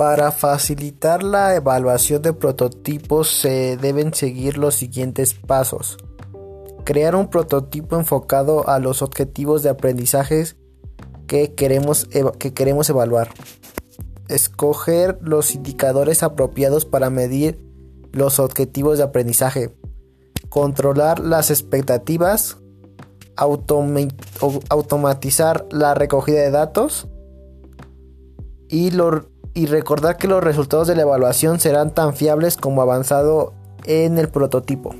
Para facilitar la evaluación de prototipos se deben seguir los siguientes pasos. Crear un prototipo enfocado a los objetivos de aprendizaje que queremos, que queremos evaluar. Escoger los indicadores apropiados para medir los objetivos de aprendizaje. Controlar las expectativas. automatizar la recogida de datos. Y, y recordar que los resultados de la evaluación serán tan fiables como avanzado en el prototipo.